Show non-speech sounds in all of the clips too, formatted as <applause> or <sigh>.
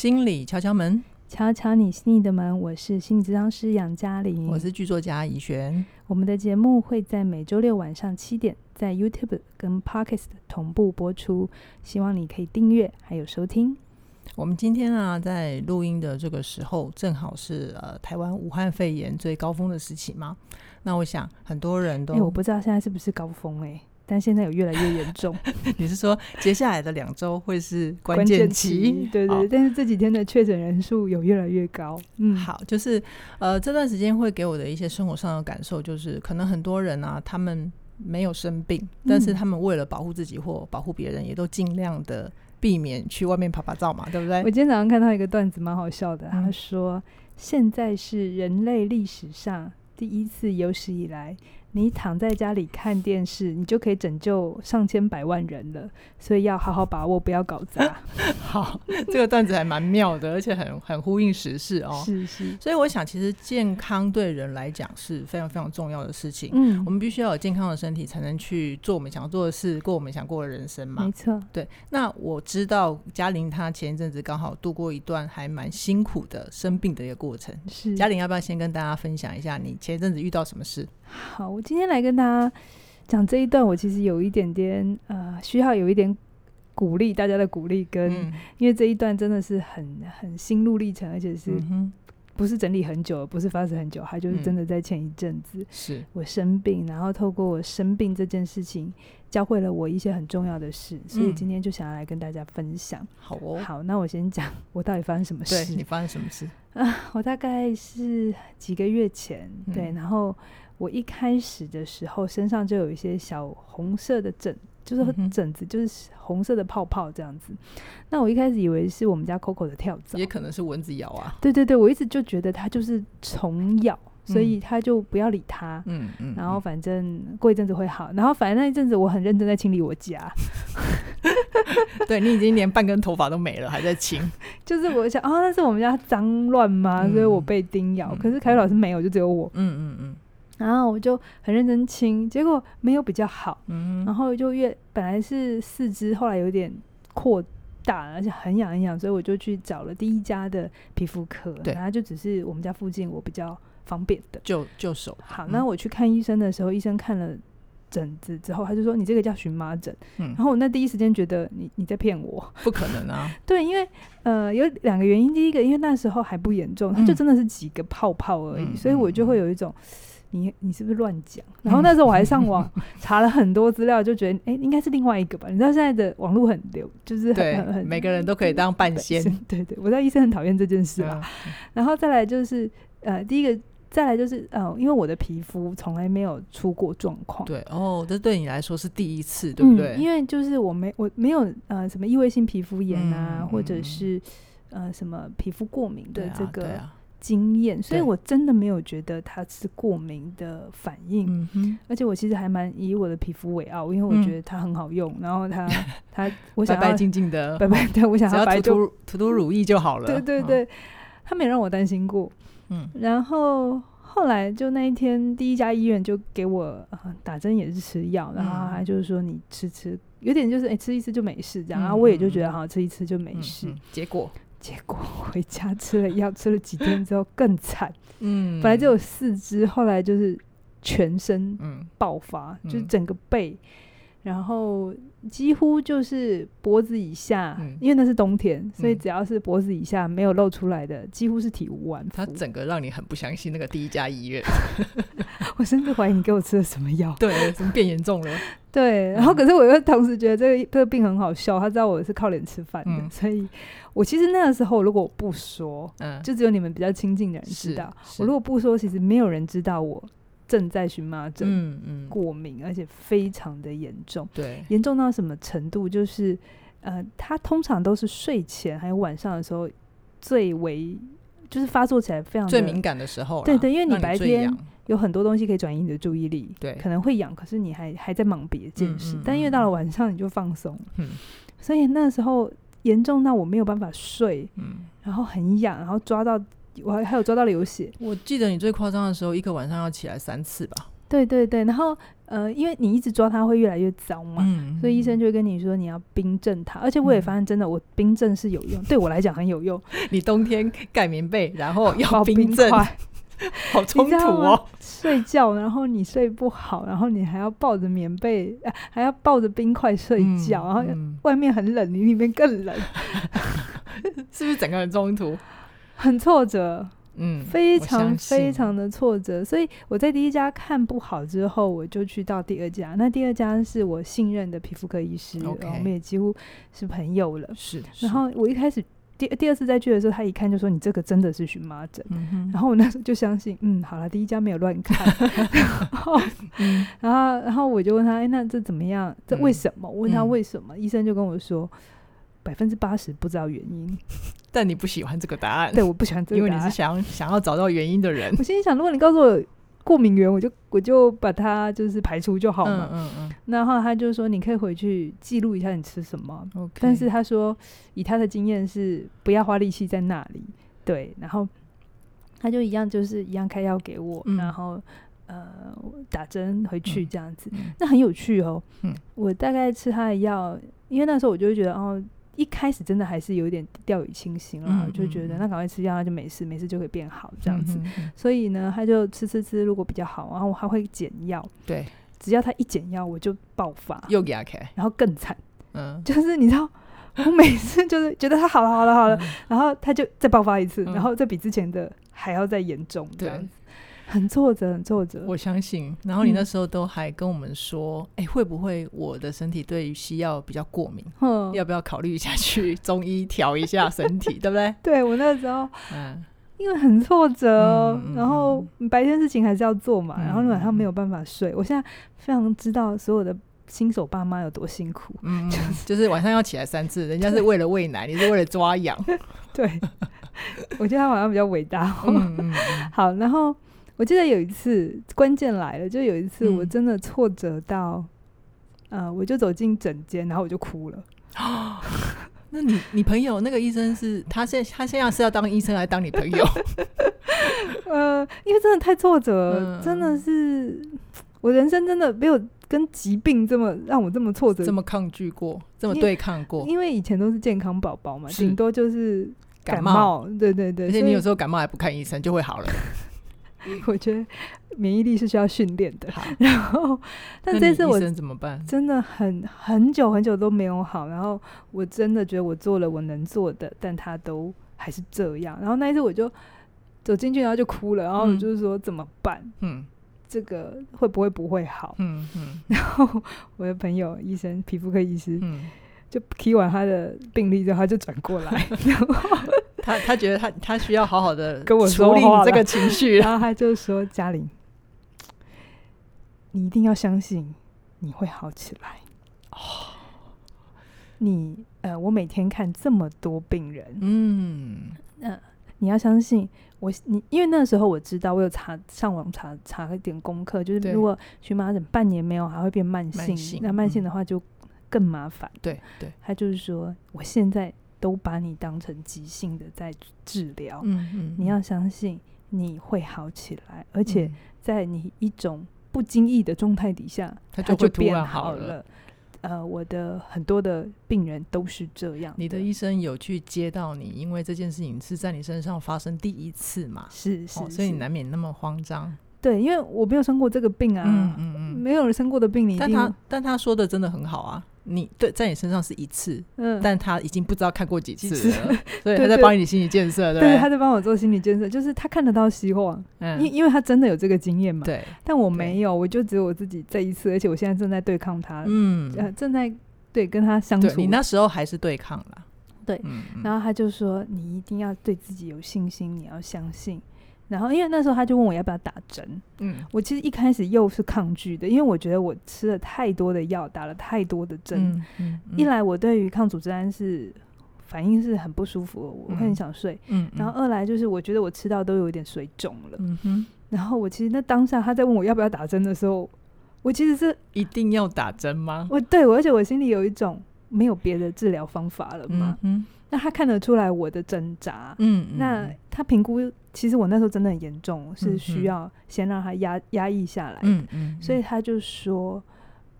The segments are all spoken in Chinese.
心理敲敲门，敲敲你心里的门。我是心理治疗师杨嘉玲，我是剧作家怡璇。我们的节目会在每周六晚上七点在 YouTube 跟 Podcast 同步播出，希望你可以订阅还有收听。我们今天啊，在录音的这个时候，正好是呃台湾武汉肺炎最高峰的时期嘛。那我想很多人都，欸、我不知道现在是不是高峰哎、欸。但现在有越来越严重，<laughs> 你是说接下来的两周会是关键期？对对，对，但是这几天的确诊人数有越来越高。嗯，好，就是呃这段时间会给我的一些生活上的感受，就是可能很多人啊，他们没有生病，但是他们为了保护自己或保护别人，也都尽量的避免去外面拍拍照嘛，对不对？我今天早上看到一个段子，蛮好笑的，他说现在是人类历史上第一次有史以来。你躺在家里看电视，你就可以拯救上千百万人了。所以要好好把握，不要搞砸。<laughs> 好，这个段子还蛮妙的，而且很很呼应时事哦。是是。所以我想，其实健康对人来讲是非常非常重要的事情。嗯，我们必须要有健康的身体，才能去做我们想做的事，过我们想过的人生嘛。没错。对。那我知道嘉玲她前一阵子刚好度过一段还蛮辛苦的生病的一个过程。是。嘉玲要不要先跟大家分享一下你前一阵子遇到什么事？好，我今天来跟大家讲这一段，我其实有一点点呃，需要有一点鼓励大家的鼓励，跟、嗯、因为这一段真的是很很心路历程，而且是不是整理很久，不是发生很久，还就是真的在前一阵子，是我生病，然后透过我生病这件事情，教会了我一些很重要的事，所以今天就想要来跟大家分享。好哦，好，那我先讲我到底发生什么事？对，你发生什么事？啊，我大概是几个月前，对，然后。我一开始的时候身上就有一些小红色的疹，就是疹子，就是红色的泡泡这样子。那我一开始以为是我们家 Coco 的跳蚤，也可能是蚊子咬啊。对对对，我一直就觉得它就是虫咬，所以他就不要理他。嗯嗯。然后反正过一阵子会好，然后反正那一阵子我很认真在清理我家。<laughs> 对，你已经连半根头发都没了，还在清。<laughs> 就是我想，哦，那是我们家脏乱吗？所以我被叮咬。可是凯宇老师没有，就只有我。嗯嗯嗯。然后我就很认真清，结果没有比较好，嗯、然后就越本来是四肢，后来有点扩大，而且很痒很痒，所以我就去找了第一家的皮肤科，对，然后就只是我们家附近我比较方便的，就就手。好，那我去看医生的时候，嗯、医生看了疹子之后，他就说你这个叫荨麻疹，嗯，然后我那第一时间觉得你你在骗我，不可能啊，<laughs> 对，因为呃有两个原因，第一个因为那时候还不严重，它就真的是几个泡泡而已，嗯、所以我就会有一种。你你是不是乱讲？然后那时候我还上网 <laughs> 查了很多资料，就觉得哎、欸，应该是另外一个吧。你知道现在的网络很流，就是很很，每个人都可以当半仙。对对，我知道医生很讨厌这件事吧。然后再来就是呃，第一个再来就是呃，因为我的皮肤从来没有出过状况。对哦，这对你来说是第一次，对不对？嗯、因为就是我没我没有呃什么异位性皮肤炎啊，嗯、或者是呃什么皮肤过敏的这个。经验，所以我真的没有觉得它是过敏的反应，而且我其实还蛮以我的皮肤为傲，因为我觉得它很好用，然后它 <laughs> 它我想白白净净的，白白对，我想要白涂涂涂乳液就好了，对对对，他没让我担心过，嗯，然后后来就那一天第一家医院就给我打针也是吃药，然后他就是说你吃吃，有点就是哎吃一次就没事这样，然后我也就觉得好吃一次就没事，结果。结果回家吃了药，吃了几天之后更惨。嗯，本来就有四肢，后来就是全身爆发，嗯、就是整个背，嗯、然后几乎就是脖子以下，嗯、因为那是冬天，嗯、所以只要是脖子以下没有露出来的，几乎是体无完肤。他整个让你很不相信那个第一家医院。<laughs> <laughs> 我甚至怀疑你给我吃了什么药？对，怎么变严重了？对，然后可是我又同时觉得这个这个病很好笑，他知道我是靠脸吃饭的，嗯、所以我其实那个时候如果我不说，嗯，就只有你们比较亲近的人知道。我如果不说，其实没有人知道我正在荨麻疹，嗯嗯，过敏，嗯、而且非常的严重。对，严重到什么程度？就是呃，他通常都是睡前还有晚上的时候最为，就是发作起来非常最敏感的时候。对对，因为你白天。有很多东西可以转移你的注意力，对，可能会痒，可是你还还在忙别的件事。嗯嗯嗯、但因为到了晚上你就放松，嗯，所以那时候严重到我没有办法睡，嗯，然后很痒，然后抓到我还还有抓到流血。我记得你最夸张的时候，一个晚上要起来三次吧？对对对，然后呃，因为你一直抓它会越来越脏嘛，嗯、所以医生就会跟你说你要冰镇它。而且我也发现真的，我冰镇是有用，嗯、<laughs> 对我来讲很有用。<laughs> 你冬天盖棉被，然后 <laughs> 要冰镇，好冲突哦。睡觉，然后你睡不好，然后你还要抱着棉被，呃、还要抱着冰块睡觉，嗯、然后外面很冷，你里面更冷，是不是整个人冲突？很挫折。<laughs> 嗯，非常非常的挫折，所以我在第一家看不好之后，我就去到第二家。那第二家是我信任的皮肤科医师，Okay. 我们也几乎是朋友了。是，是，然后我一开始第第二次再去的时候，他一看就说：“你这个真的是荨麻疹。嗯”然后我那时候就相信，嗯，好了，第一家没有乱看。然后，<laughs> 嗯、<laughs> 然后，然后我就问他：“哎，那这怎么样？这为什么？”我问他为什么，嗯、医生就跟我说。百分之八十不知道原因，但你不喜欢这个答案。对，我不喜欢这个答案，因为你是想想要找到原因的人。我心里想，如果你告诉我过敏源，我就我就把它就是排除就好了。嗯嗯嗯。然后他就说，你可以回去记录一下你吃什么。但是他说，以他的经验是不要花力气在那里。对。然后他就一样，就是一样开药给我，嗯、然后呃打针回去这样子。嗯、那很有趣哦。嗯。我大概吃他的药，因为那时候我就会觉得哦。一开始真的还是有点掉以轻心了，嗯嗯、就觉得那赶快吃药，那就没事，没事就会变好这样子。所以呢，他就吃吃吃，如果比较好，然后我还会减药。对，只要他一减药，我就爆发，又给他开，然后更惨。嗯，<laughs> 就是你知道，我每次就是觉得他好了好了好了，嗯、然后他就再爆发一次，嗯、然后这比之前的还要再严重这样子。很挫折，很挫折。我相信。然后你那时候都还跟我们说，哎、嗯欸，会不会我的身体对于西药比较过敏？嗯、要不要考虑一下去中医调一下身体，对不对？<laughs> 对，我那时候，嗯，因为很挫折，嗯、然后白天事情还是要做嘛，嗯、然后晚上没有办法睡。我现在非常知道所有的新手爸妈有多辛苦，嗯，<laughs> 就是、就是 <laughs> 晚上要起来三次，人家是为了喂奶，你是为了抓痒。对，我觉得他晚上比较伟大。嗯嗯、好，然后。我记得有一次，关键来了，就有一次我真的挫折到，嗯、呃，我就走进诊间，然后我就哭了。<gasps> 那你你朋友那个医生是他现他现在是要当医生还是当你朋友？<laughs> 呃，因为真的太挫折，嗯、真的是我人生真的没有跟疾病这么让我这么挫折，这么抗拒过，这么对抗过。因为以前都是健康宝宝嘛，顶多就是感冒。感冒对对对，而且你有时候感冒还不看医生就会好了。<laughs> <laughs> 我觉得免疫力是需要训练的，<laughs> 然后，但这次我真的很很久很久都没有好，然后我真的觉得我做了我能做的，但他都还是这样。然后那一次我就走进去，然后就哭了，然后就是说怎么办？嗯，这个会不会不会好？嗯嗯。嗯 <laughs> 然后我的朋友医生，皮肤科医师，嗯，就听完他的病历之后，他就转过来，然后。他他觉得他他需要好好的跟我处理这个情绪，<laughs> 然后他就说：“嘉玲，你一定要相信你会好起来。哦，你呃，我每天看这么多病人，嗯，那、呃、你要相信我，你因为那时候我知道，我有查上网查查一点功课，就是如果荨麻疹半年没有，还会变慢性，慢性那慢性的话就更麻烦。对、嗯、对，对他就是说，我现在。都把你当成急性的在治疗，嗯嗯，你要相信你会好起来，而且在你一种不经意的状态底下，它就会变好了。呃，我的很多的病人都是这样。你的医生有去接到你，因为这件事情是在你身上发生第一次嘛？是是，所以你难免那么慌张。对，因为我没有生过这个病啊，嗯嗯嗯，没有人生过的病，你但他但他说的真的很好啊。你对，在你身上是一次，嗯，但他已经不知道看过几次了，所以 <laughs> 他在帮你心理建设，对，他在帮我做心理建设，就是他看得到希望，嗯，因因为他真的有这个经验嘛，对，但我没有，我就只有我自己这一次，而且我现在正在对抗他，嗯，正在对跟他相处，你那时候还是对抗了，对，然后他就说，你一定要对自己有信心，你要相信。然后，因为那时候他就问我要不要打针，嗯，我其实一开始又是抗拒的，因为我觉得我吃了太多的药，打了太多的针，嗯嗯嗯、一来我对于抗组织胺是反应是很不舒服，我会很想睡，嗯，嗯。然后二来就是我觉得我吃到都有点水肿了，嗯哼，然后我其实那当下他在问我要不要打针的时候，我其实是一定要打针吗？我对我，而且我心里有一种没有别的治疗方法了嘛。嗯，那他看得出来我的挣扎，嗯，那他评估，其实我那时候真的很严重，是需要先让他压压抑下来，嗯嗯，所以他就说，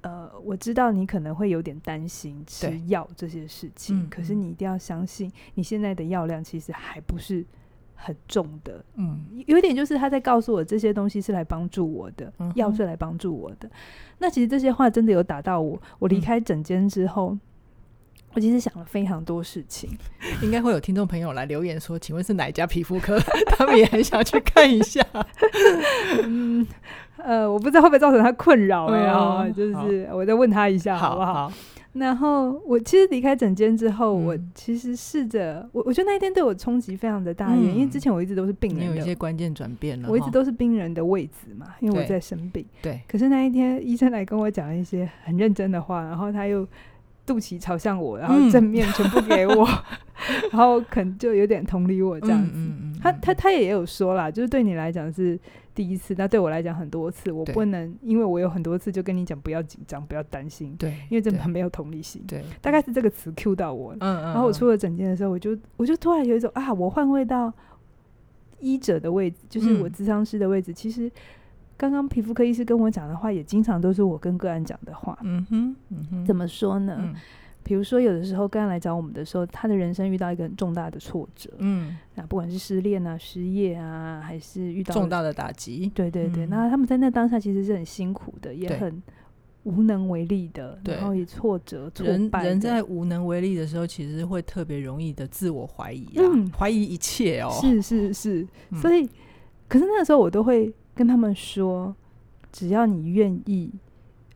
呃，我知道你可能会有点担心吃药这些事情，可是你一定要相信，你现在的药量其实还不是。很重的，嗯，有一点就是他在告诉我这些东西是来帮助我的，药、嗯、是来帮助我的。那其实这些话真的有打到我。我离开诊间之后、嗯，我其实想了非常多事情。<laughs> 应该会有听众朋友来留言说：“请问是哪一家皮肤科？” <laughs> 他们也很想去看一下。<laughs> 嗯，呃，我不知道会不会造成他困扰哎、欸、哦、嗯，就是我再问他一下好不好？好然后我其实离开诊间之后，嗯、我其实试着我，我觉得那一天对我冲击非常的大，嗯，因为之前我一直都是病人的，有一些关键转变了，我一直都是病人的位置嘛，因为我在生病。对。可是那一天医生来跟我讲一些很认真的话，然后他又肚脐朝向我，然后正面全部给我，<laughs> 嗯、然后可能就有点同理我这样子。嗯嗯嗯、他他他也有说啦，就是对你来讲是。第一次，那对我来讲很多次，我不能，因为我有很多次就跟你讲不要紧张，不要担心，对，因为真的很没有同理心，对，大概是这个词 cue 到我，嗯嗯，然后我出了诊间的时候，我就我就突然有一种啊，我换位到医者的位置，就是我咨商师的位置。嗯、其实刚刚皮肤科医师跟我讲的话，也经常都是我跟个案讲的话，嗯哼，嗯哼，怎么说呢？嗯。比如说，有的时候个案来找我们的时候，他的人生遇到一个很重大的挫折，嗯，那不管是失恋啊、失业啊，还是遇到重大的打击，对对对、嗯，那他们在那当下其实是很辛苦的，也很无能为力的，然后也挫折、挫败。人在无能为力的时候，其实会特别容易的自我怀疑啊，嗯、怀疑一切哦。是是是，所以、嗯，可是那个时候我都会跟他们说，只要你愿意，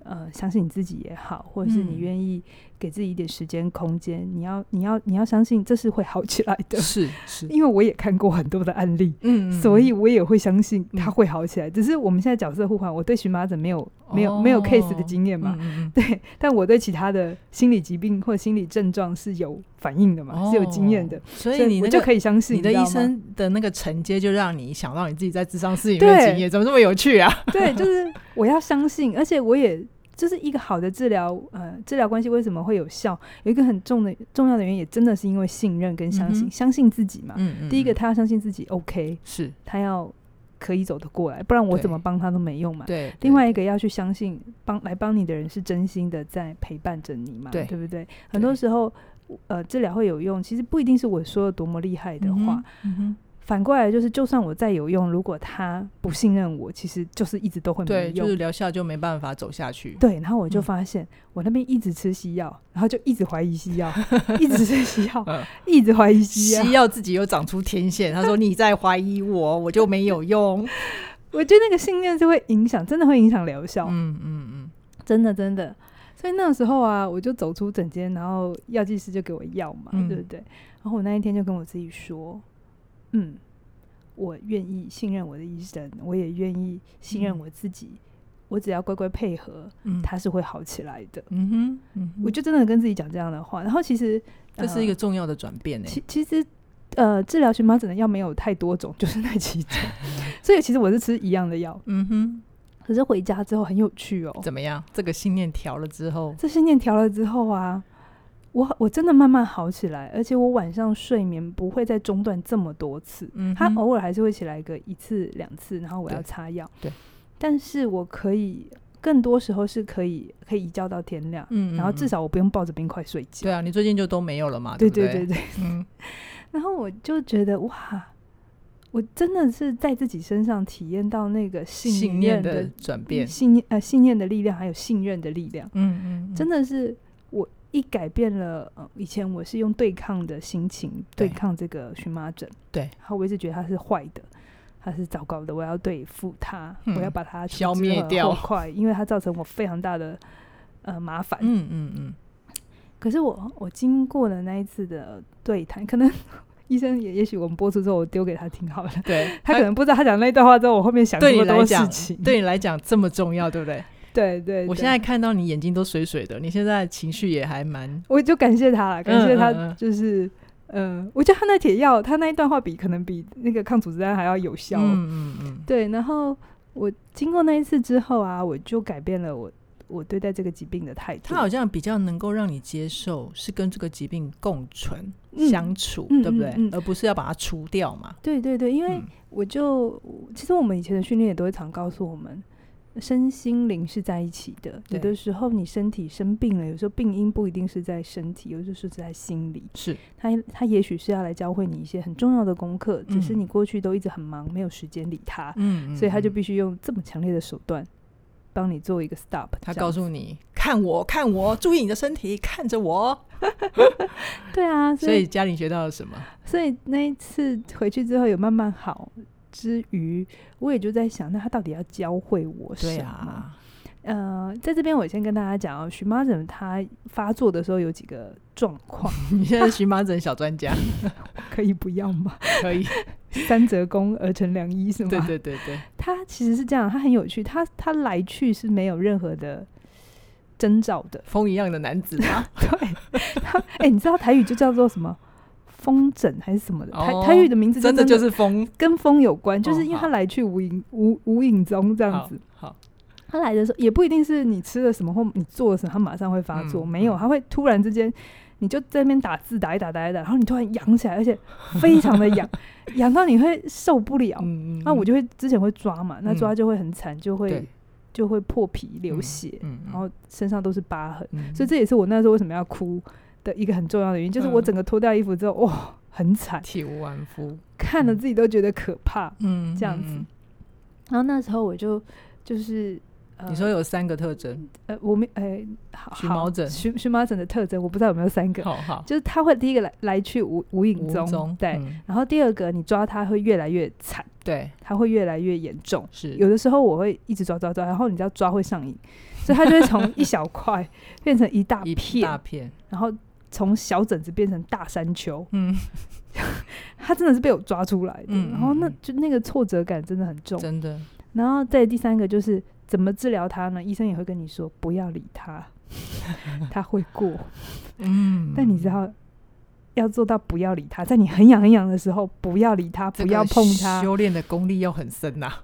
呃，相信你自己也好，或者是你愿意。给自己一点时间空间，你要你要你要相信这是会好起来的，是是，因为我也看过很多的案例，嗯，所以我也会相信他会好起来。嗯、只是我们现在角色互换，我对荨麻疹没有、哦、没有没有 case 的经验嘛、嗯，<laughs> 对，但我对其他的心理疾病或心理症状是有反应的嘛，哦、是有经验的，所以你、那个、我就可以相信你的医生的那个承接，就让你想到你自己在智商室里面的经验，怎么这么有趣啊？对，就是我要相信，而且我也。就是一个好的治疗，呃，治疗关系为什么会有效？有一个很重的重要的原因，也真的是因为信任跟相信，嗯、相信自己嘛。嗯嗯。第一个，他要相信自己，OK，是他要可以走得过来，不然我怎么帮他都没用嘛。对。另外一个要去相信，帮来帮你的人是真心的在陪伴着你嘛，对，对不对？很多时候，呃，治疗会有用，其实不一定是我说的多么厉害的话。嗯哼。反过来就是，就算我再有用，如果他不信任我，其实就是一直都会没用，对，就是疗效就没办法走下去。对，然后我就发现，嗯、我那边一直吃西药，然后就一直怀疑西药，<laughs> 一直吃西药，嗯、一直怀疑西药，西药自己又长出天线。他说：“你在怀疑我，我就没有用。<laughs> ”我觉得那个信念是会影响，真的会影响疗效。嗯嗯嗯，真的真的。所以那时候啊，我就走出诊间，然后药剂师就给我药嘛、嗯，对不对？然后我那一天就跟我自己说。嗯，我愿意信任我的医生，我也愿意信任我自己。嗯、我只要乖乖配合，嗯，他是会好起来的。嗯哼，嗯哼，我就真的跟自己讲这样的话。然后其实这是一个重要的转变呢。其其实，呃，治疗荨麻疹的药没有太多种，<laughs> 就是那几种。<laughs> 所以其实我是吃一样的药。嗯哼。可是回家之后很有趣哦。怎么样？这个信念调了之后，这信念调了之后啊。我我真的慢慢好起来，而且我晚上睡眠不会再中断这么多次。嗯，他偶尔还是会起来个一次两次，然后我要擦药。对，但是我可以更多时候是可以可以一觉到天亮。嗯，然后至少我不用抱着冰块睡觉。对啊，你最近就都没有了嘛？对对对对，嗯，<laughs> 然后我就觉得哇，我真的是在自己身上体验到那个信，信念的转变，信念呃信念的力量，还有信任的力量。嗯嗯，嗯，真的是。一改变了，呃，以前我是用对抗的心情对抗这个荨麻疹，对，然后我一直觉得它是坏的，它是糟糕的，我要对付它，嗯，我要把它消灭掉，快，因为它造成我非常大的呃麻烦。嗯嗯嗯。可是我我经过了那一次的对谈，可能 <laughs> 医生也也许我们播出之后，我丢给他听好了，对。他可能不知道他讲那段话之后，我后面想这么多事情，对你来讲这么重要，对不对？<laughs> 对，对对，我现在看到你眼睛都水水的，你现在情绪也还蛮……我就感谢他了，感谢他，就是嗯，嗯，我觉得他那铁药，他那一段话比可能比那个抗组织胺还要有效。嗯嗯嗯，对。然后我经过那一次之后啊，我就改变了我我对待这个疾病的态度。他好像比较能够让你接受，是跟这个疾病共存、嗯、相处，嗯、对不对？而不是要把它除掉嘛。对对对，因为我就、嗯、其实我们以前的训练也都会常告诉我们。身心灵是在一起的，有的时候你身体生病了，有时候病因不一定是在身体，有的时候是在心里。是，他他也许是要来教会你一些很重要的功课，只是你过去都一直很忙，没有时间理他。嗯，所以他就必须用这么强烈的手段帮你做一个 stop。他告诉你，看我，看我，注意你的身体，看着我。<laughs> 对啊，所以嘉玲学到了什么？所以那一次回去之后有慢慢好。之余，我也就在想，那他到底要教会我什么？对啊，呃，在这边我先跟大家讲哦，荨麻疹它发作的时候有几个状况。<laughs> 你现在是荨麻疹小专家，<laughs> 可以不要吗？可以，<laughs> 三折肱而成良医是吗？对对对对，他其实是这样，他很有趣，他他来去是没有任何的征兆的，风一样的男子吗？对，他哎、欸，你知道台语就叫做什么？风疹还是什么的？台、哦、台语的名字真的，就是风，跟风有关，就是因为他来去无影、哦、无无影踪这样子。好，好他来的时候也不一定是你吃了什么或你做了什么，他马上会发作。嗯、没有，他会突然之间，你就在那边打字打一打打一打，然后你突然痒起来，而且非常的痒，<laughs> 痒到你会受不了。嗯、那我就会之前会抓嘛，那抓就会很惨，就会、嗯、就会破皮流血，嗯、然后身上都是疤痕。嗯、所以这也是我那时候为什么要哭的一个很重要的原因，就是我整个脱掉衣服之后，哇、哦，很惨，体无完肤，看了自己都觉得可怕，嗯，这样子。嗯、然后那时候我就就是，呃、你说有三个特征，呃，我没，哎、欸，荨麻疹，荨荨麻疹的特征，我不知道有没有三个，好好，就是它会第一个来来去无无影踪，踪对，嗯、然后第二个你抓它会越来越惨，对，它会越来越严重，是，有的时候我会一直抓抓抓，然后你知道抓会上瘾，所以它就会从一小块 <laughs> 变成一大片，一大片，然后。从小疹子变成大山丘，嗯，<laughs> 他真的是被我抓出来的，嗯、然后那就那个挫折感真的很重，真的。然后再第三个就是怎么治疗他呢？医生也会跟你说不要理他，<laughs> 他会过，嗯。但你知道要做到不要理他，在你很痒很痒的时候不要理他，不要碰他，修炼的功力要很深呐、啊，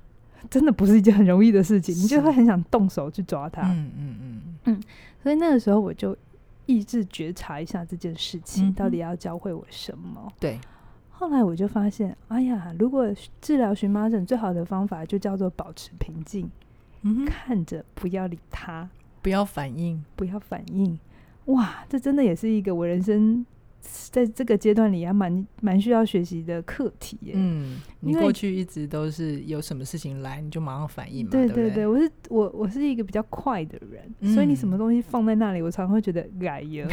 真的不是一件很容易的事情，你就会很想动手去抓他，嗯嗯嗯嗯。所以那个时候我就。意志觉察一下这件事情，嗯、到底要教会我什么？对。后来我就发现，哎呀，如果治疗荨麻疹最好的方法就叫做保持平静，嗯，看着不要理他，不要反应，不要反应。哇，这真的也是一个我人生。在这个阶段里，还蛮蛮需要学习的课题耶。嗯，你过去一直都是有什么事情来，你就马上反应嘛。对对对，我是我我是一个比较快的人，嗯、所以你什么东西放在那里，我常常会觉得哎呀，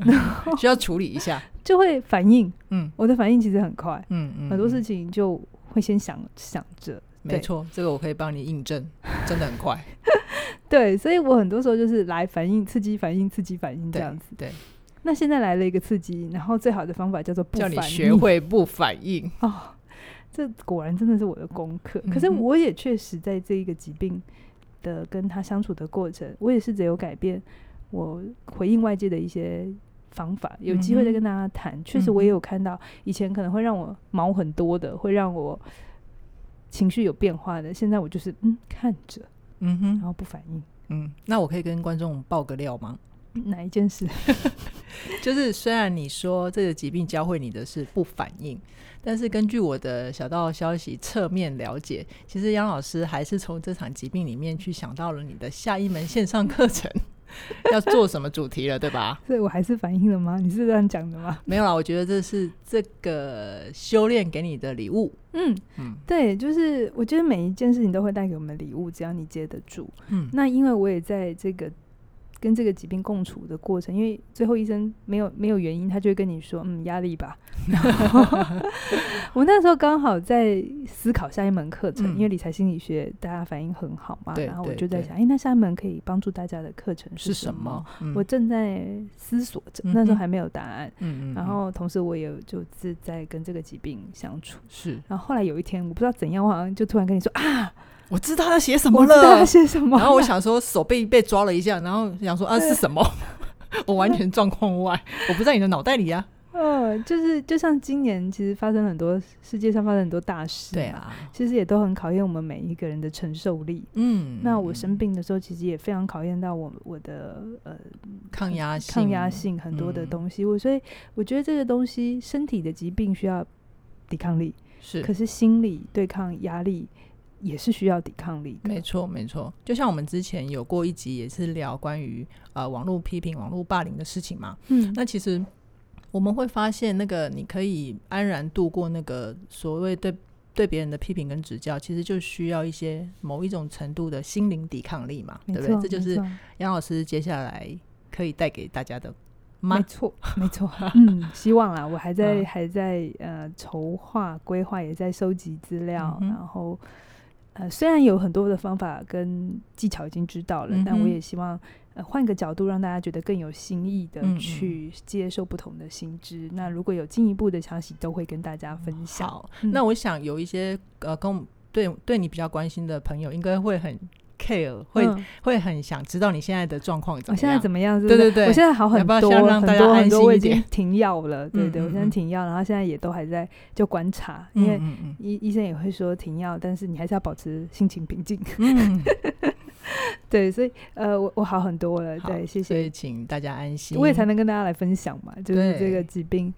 <laughs> 需要处理一下，<laughs> 就会反应。嗯，我的反应其实很快。嗯嗯，很多事情就会先想想着。没错，这个我可以帮你印证，真的很快。<laughs> 对，所以我很多时候就是来反应、刺激、反应、刺激、反应这样子。对。对那现在来了一个刺激，然后最好的方法叫做不反应，叫你学会不反应 <laughs> 哦。这果然真的是我的功课。嗯、可是我也确实在这一个疾病的跟他相处的过程，我也试着有改变我回应外界的一些方法。有机会再跟大家谈。确、嗯、实，我也有看到以前可能会让我毛很多的，会让我情绪有变化的。现在我就是嗯看着，嗯哼，然后不反应。嗯，那我可以跟观众爆个料吗？哪一件事？<laughs> 就是虽然你说这个疾病教会你的是不反应，但是根据我的小道消息侧面了解，其实杨老师还是从这场疾病里面去想到了你的下一门线上课程 <laughs> 要做什么主题了，对吧？<laughs> 所以我还是反应了吗？你是这样讲的吗？没有啦，我觉得这是这个修炼给你的礼物。嗯嗯，对，就是我觉得每一件事情都会带给我们礼物，只要你接得住。嗯，那因为我也在这个。跟这个疾病共处的过程，因为最后医生没有没有原因，他就会跟你说，嗯，压力吧。<laughs> 我那时候刚好在思考下一门课程，嗯、因为理财心理学大家反应很好嘛，然后我就在想，哎，那下一门可以帮助大家的课程是什么？什么？嗯、我正在思索着，那时候还没有答案。嗯嗯。然后同时我也就是在跟这个疾病相处。是。然后后来有一天，我不知道怎样，我好像就突然跟你说啊。我知道他写什么了，我知道他写什么。然后我想说手被被抓了一下，然后想说啊是什么？<laughs> 我完全状况外，我不在你的脑袋里啊。嗯，就是就像今年，其实发生很多世界上发生很多大事，对啊，其实也都很考验我们每一个人的承受力。嗯，那我生病的时候，其实也非常考验到我我的呃抗压性、抗压性很多的东西。我、嗯、所以我觉得这个东西，身体的疾病需要抵抗力，是，可是心理对抗压力也是需要抵抗力的。没错，没错。就像我们之前有过一集，也是聊关于呃网络批评、网络霸凌的事情嘛。嗯，那其实。我们会发现，那个你可以安然度过那个所谓对对别人的批评跟指教，其实就需要一些某一种程度的心灵抵抗力嘛，对不对？这就是杨老师接下来可以带给大家的。没错，没错。<laughs> 嗯，希望啦，我还在还在呃筹划规划，也在收集资料，嗯、然后呃虽然有很多的方法跟技巧已经知道了，嗯、但我也希望呃。换个角度，让大家觉得更有新意的去接受不同的新知。嗯嗯，那如果有进一步的消息，都会跟大家分享。那我想有一些呃，跟对对你比较关心的朋友，应该会很 care，会、嗯、会很想知道你现在的状况怎么样？我现在怎么样是不是？对对对，我现在好很多，要要让大家安心一点，很多很多我已经停药了。对 <laughs> 对，我现在停药，然后现在也都还在就观察，因为医医生也会说停药，但是你还是要保持心情平静。嗯 <laughs> 对，所以呃，我我好很多了。对，谢谢。所以请大家安心，我也才能跟大家来分享嘛，就是这个疾病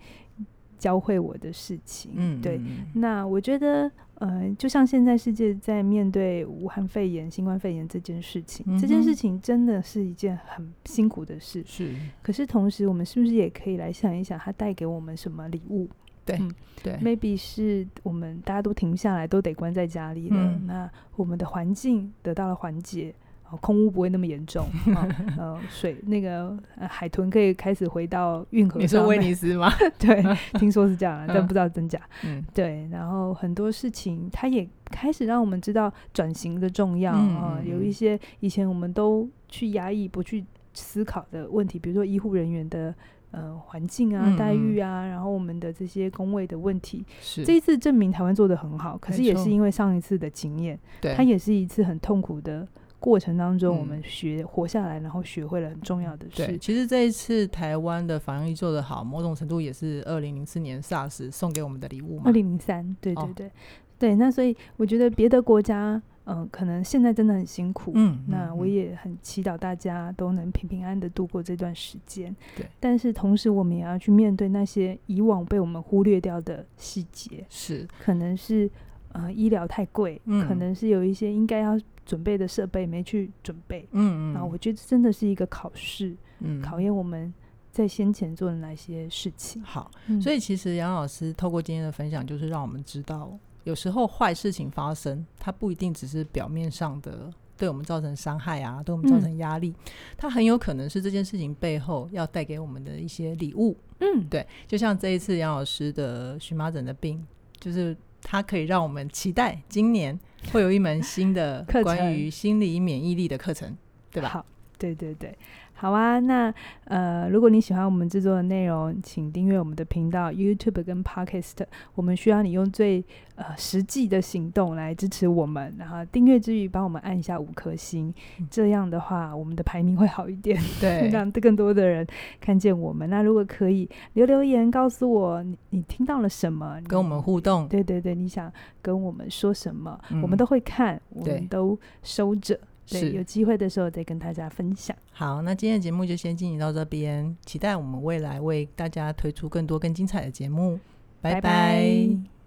教会我的事情。嗯，对。那我觉得，呃，就像现在世界在面对武汉肺炎、新冠肺炎这件事情，嗯、这件事情真的是一件很辛苦的事。是。可是同时，我们是不是也可以来想一想，它带给我们什么礼物？对，嗯、对，maybe 是我们大家都停下来，都得关在家里了。嗯、那我们的环境得到了缓解。空污不会那么严重，<laughs> 呃，水那个、呃、海豚可以开始回到运河上。你说威尼斯吗？<laughs> 对，听说是这样，但不知道真假。嗯，对。然后很多事情，它也开始让我们知道转型的重要啊、呃。有一些以前我们都去压抑、不去思考的问题，比如说医护人员的呃环境啊、待遇啊，然后我们的这些工位的问题。是。这一次证明台湾做的很好，可是也是因为上一次的经验，对，它也是一次很痛苦的。过程当中，我们学活下来，然后学会了很重要的事。对，其实这一次台湾的防疫做得好，某种程度也是二零零四年 SARS 送给我们的礼物嘛。二零零三，对对对，哦、对。那所以我觉得别的国家，嗯、呃，可能现在真的很辛苦。嗯。那我也很祈祷大家都能平平安安的度过这段时间。对。但是同时，我们也要去面对那些以往被我们忽略掉的细节。是。可能是呃医疗太贵，嗯、可能是有一些应该要。准备的设备没去准备，嗯嗯，然后我觉得真的是一个考试，嗯，考验我们在先前做的哪些事情。好，嗯、所以其实杨老师透过今天的分享，就是让我们知道，有时候坏事情发生，它不一定只是表面上的对我们造成伤害啊，对我们造成压力，嗯、它很有可能是这件事情背后要带给我们的一些礼物。嗯，对，就像这一次杨老师的荨麻疹的病，就是。它可以让我们期待今年会有一门新的关于心理免疫力的课程，对吧？好，对对对。好啊，那呃，如果你喜欢我们制作的内容，请订阅我们的频道 YouTube 跟 Podcast。我们需要你用最呃实际的行动来支持我们，然后订阅之余帮我们按一下五颗星，嗯、这样的话我们的排名会好一点，对，<laughs> 让更多的人看见我们。那如果可以留留言告诉我你你听到了什么，跟我们互动，对对对，你想跟我们说什么，嗯、我们都会看，我们都收着。对，有机会的时候再跟大家分享。好，那今天的节目就先进行到这边，期待我们未来为大家推出更多更精彩的节目。拜拜。拜拜。